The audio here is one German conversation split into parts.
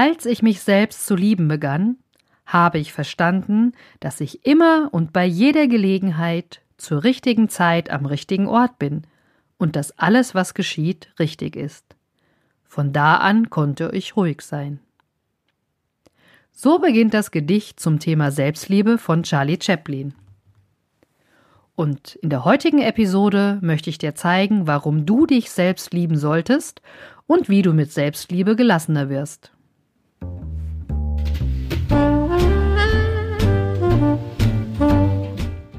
Als ich mich selbst zu lieben begann, habe ich verstanden, dass ich immer und bei jeder Gelegenheit zur richtigen Zeit am richtigen Ort bin und dass alles, was geschieht, richtig ist. Von da an konnte ich ruhig sein. So beginnt das Gedicht zum Thema Selbstliebe von Charlie Chaplin. Und in der heutigen Episode möchte ich dir zeigen, warum du dich selbst lieben solltest und wie du mit Selbstliebe gelassener wirst.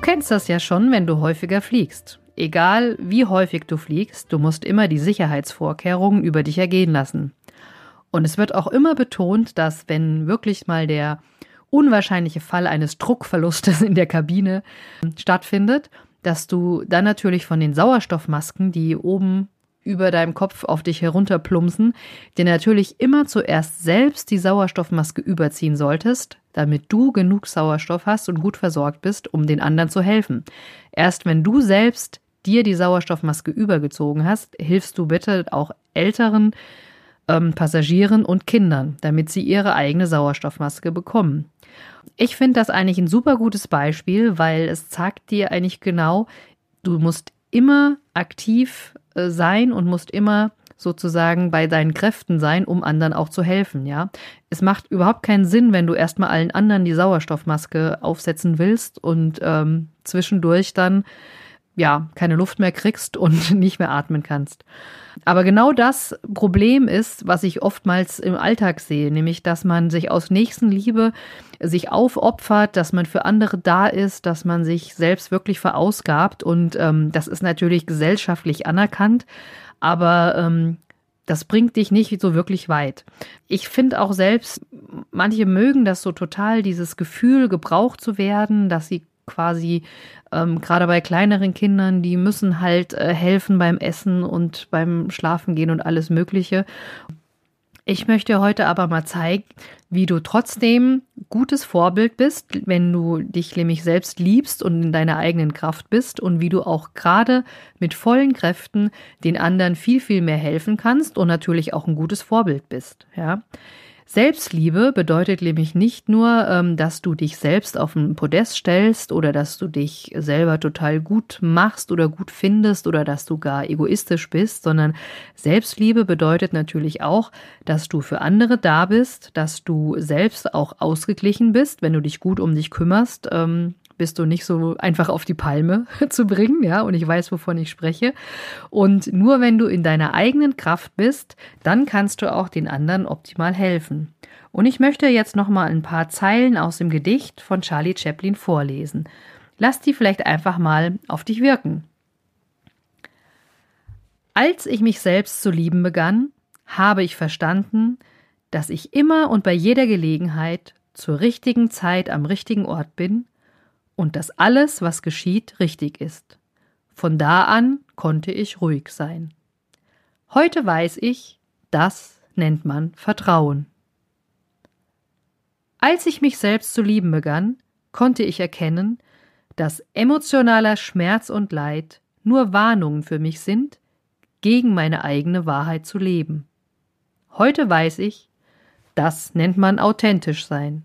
Kennst das ja schon, wenn du häufiger fliegst. Egal wie häufig du fliegst, du musst immer die Sicherheitsvorkehrungen über dich ergehen lassen. Und es wird auch immer betont, dass wenn wirklich mal der unwahrscheinliche Fall eines Druckverlustes in der Kabine stattfindet, dass du dann natürlich von den Sauerstoffmasken, die oben über deinem Kopf auf dich herunterplumpsen, dir natürlich immer zuerst selbst die Sauerstoffmaske überziehen solltest, damit du genug Sauerstoff hast und gut versorgt bist, um den anderen zu helfen. Erst wenn du selbst dir die Sauerstoffmaske übergezogen hast, hilfst du bitte auch älteren ähm, Passagieren und Kindern, damit sie ihre eigene Sauerstoffmaske bekommen. Ich finde das eigentlich ein super gutes Beispiel, weil es zeigt dir eigentlich genau, du musst immer aktiv äh, sein und musst immer sozusagen bei deinen Kräften sein, um anderen auch zu helfen, ja. Es macht überhaupt keinen Sinn, wenn du erstmal allen anderen die Sauerstoffmaske aufsetzen willst und ähm, zwischendurch dann ja keine Luft mehr kriegst und nicht mehr atmen kannst. Aber genau das Problem ist, was ich oftmals im Alltag sehe, nämlich dass man sich aus Nächstenliebe sich aufopfert, dass man für andere da ist, dass man sich selbst wirklich verausgabt und ähm, das ist natürlich gesellschaftlich anerkannt, aber ähm, das bringt dich nicht so wirklich weit. Ich finde auch selbst, manche mögen das so total, dieses Gefühl, gebraucht zu werden, dass sie quasi ähm, gerade bei kleineren Kindern, die müssen halt äh, helfen beim Essen und beim Schlafen gehen und alles Mögliche. Ich möchte heute aber mal zeigen, wie du trotzdem gutes Vorbild bist, wenn du dich nämlich selbst liebst und in deiner eigenen Kraft bist und wie du auch gerade mit vollen Kräften den anderen viel, viel mehr helfen kannst und natürlich auch ein gutes Vorbild bist. Ja. Selbstliebe bedeutet nämlich nicht nur, ähm, dass du dich selbst auf ein Podest stellst oder dass du dich selber total gut machst oder gut findest oder dass du gar egoistisch bist, sondern Selbstliebe bedeutet natürlich auch, dass du für andere da bist, dass du selbst auch ausgeglichen bist, wenn du dich gut um dich kümmerst, ähm, bist du nicht so einfach auf die Palme zu bringen, ja, und ich weiß, wovon ich spreche. Und nur wenn du in deiner eigenen Kraft bist, dann kannst du auch den anderen optimal helfen. Und ich möchte jetzt noch mal ein paar Zeilen aus dem Gedicht von Charlie Chaplin vorlesen. Lass die vielleicht einfach mal auf dich wirken. Als ich mich selbst zu lieben begann, habe ich verstanden, dass ich immer und bei jeder Gelegenheit zur richtigen Zeit am richtigen Ort bin und dass alles, was geschieht, richtig ist. Von da an konnte ich ruhig sein. Heute weiß ich, das nennt man Vertrauen. Als ich mich selbst zu lieben begann, konnte ich erkennen, dass emotionaler Schmerz und Leid nur Warnungen für mich sind, gegen meine eigene Wahrheit zu leben. Heute weiß ich, das nennt man authentisch sein.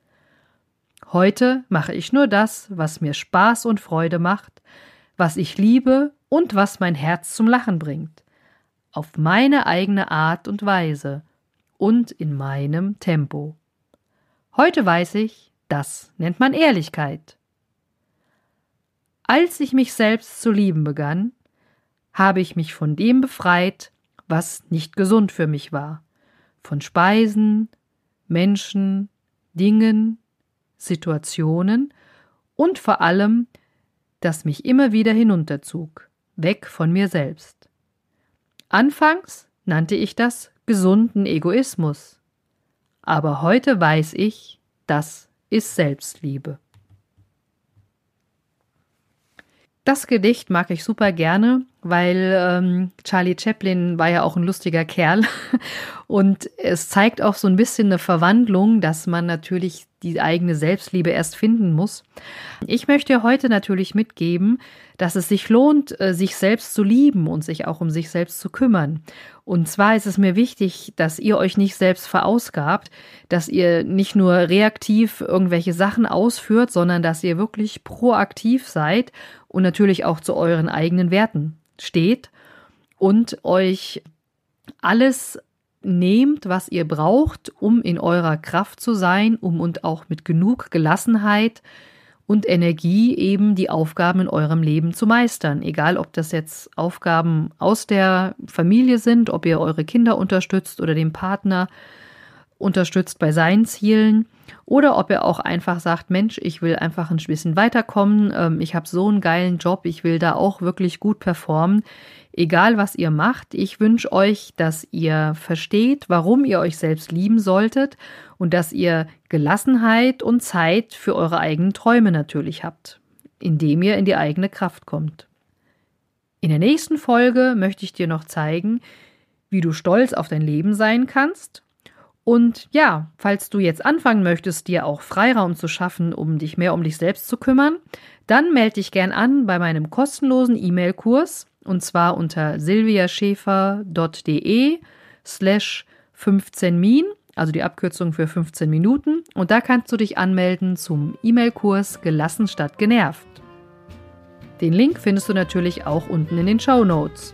Heute mache ich nur das, was mir Spaß und Freude macht, was ich liebe und was mein Herz zum Lachen bringt. auf meine eigene Art und Weise und in meinem Tempo. Heute weiß ich, das nennt man Ehrlichkeit. Als ich mich selbst zu lieben begann, habe ich mich von dem befreit, was nicht gesund für mich war, von Speisen, Menschen, Dingen, Situationen und vor allem, das mich immer wieder hinunterzog, weg von mir selbst. Anfangs nannte ich das gesunden Egoismus, aber heute weiß ich, das ist Selbstliebe. Das Gedicht mag ich super gerne, weil ähm, Charlie Chaplin war ja auch ein lustiger Kerl und es zeigt auch so ein bisschen eine Verwandlung, dass man natürlich die eigene Selbstliebe erst finden muss. Ich möchte heute natürlich mitgeben, dass es sich lohnt, äh, sich selbst zu lieben und sich auch um sich selbst zu kümmern. Und zwar ist es mir wichtig, dass ihr euch nicht selbst verausgabt, dass ihr nicht nur reaktiv irgendwelche Sachen ausführt, sondern dass ihr wirklich proaktiv seid und natürlich auch zu euren eigenen Werten steht und euch alles nehmt, was ihr braucht, um in eurer Kraft zu sein, um und auch mit genug Gelassenheit und Energie eben die Aufgaben in eurem Leben zu meistern. Egal, ob das jetzt Aufgaben aus der Familie sind, ob ihr eure Kinder unterstützt oder den Partner unterstützt bei seinen Zielen oder ob er auch einfach sagt, Mensch, ich will einfach ein bisschen weiterkommen, ähm, ich habe so einen geilen Job, ich will da auch wirklich gut performen. Egal was ihr macht, ich wünsche euch, dass ihr versteht, warum ihr euch selbst lieben solltet und dass ihr Gelassenheit und Zeit für eure eigenen Träume natürlich habt, indem ihr in die eigene Kraft kommt. In der nächsten Folge möchte ich dir noch zeigen, wie du stolz auf dein Leben sein kannst und ja, falls du jetzt anfangen möchtest, dir auch Freiraum zu schaffen, um dich mehr um dich selbst zu kümmern, dann melde dich gern an bei meinem kostenlosen E-Mail-Kurs und zwar unter silviaschäfer.de slash 15 min, also die Abkürzung für 15 Minuten. Und da kannst du dich anmelden zum E-Mail-Kurs Gelassen statt genervt. Den Link findest du natürlich auch unten in den Show Notes.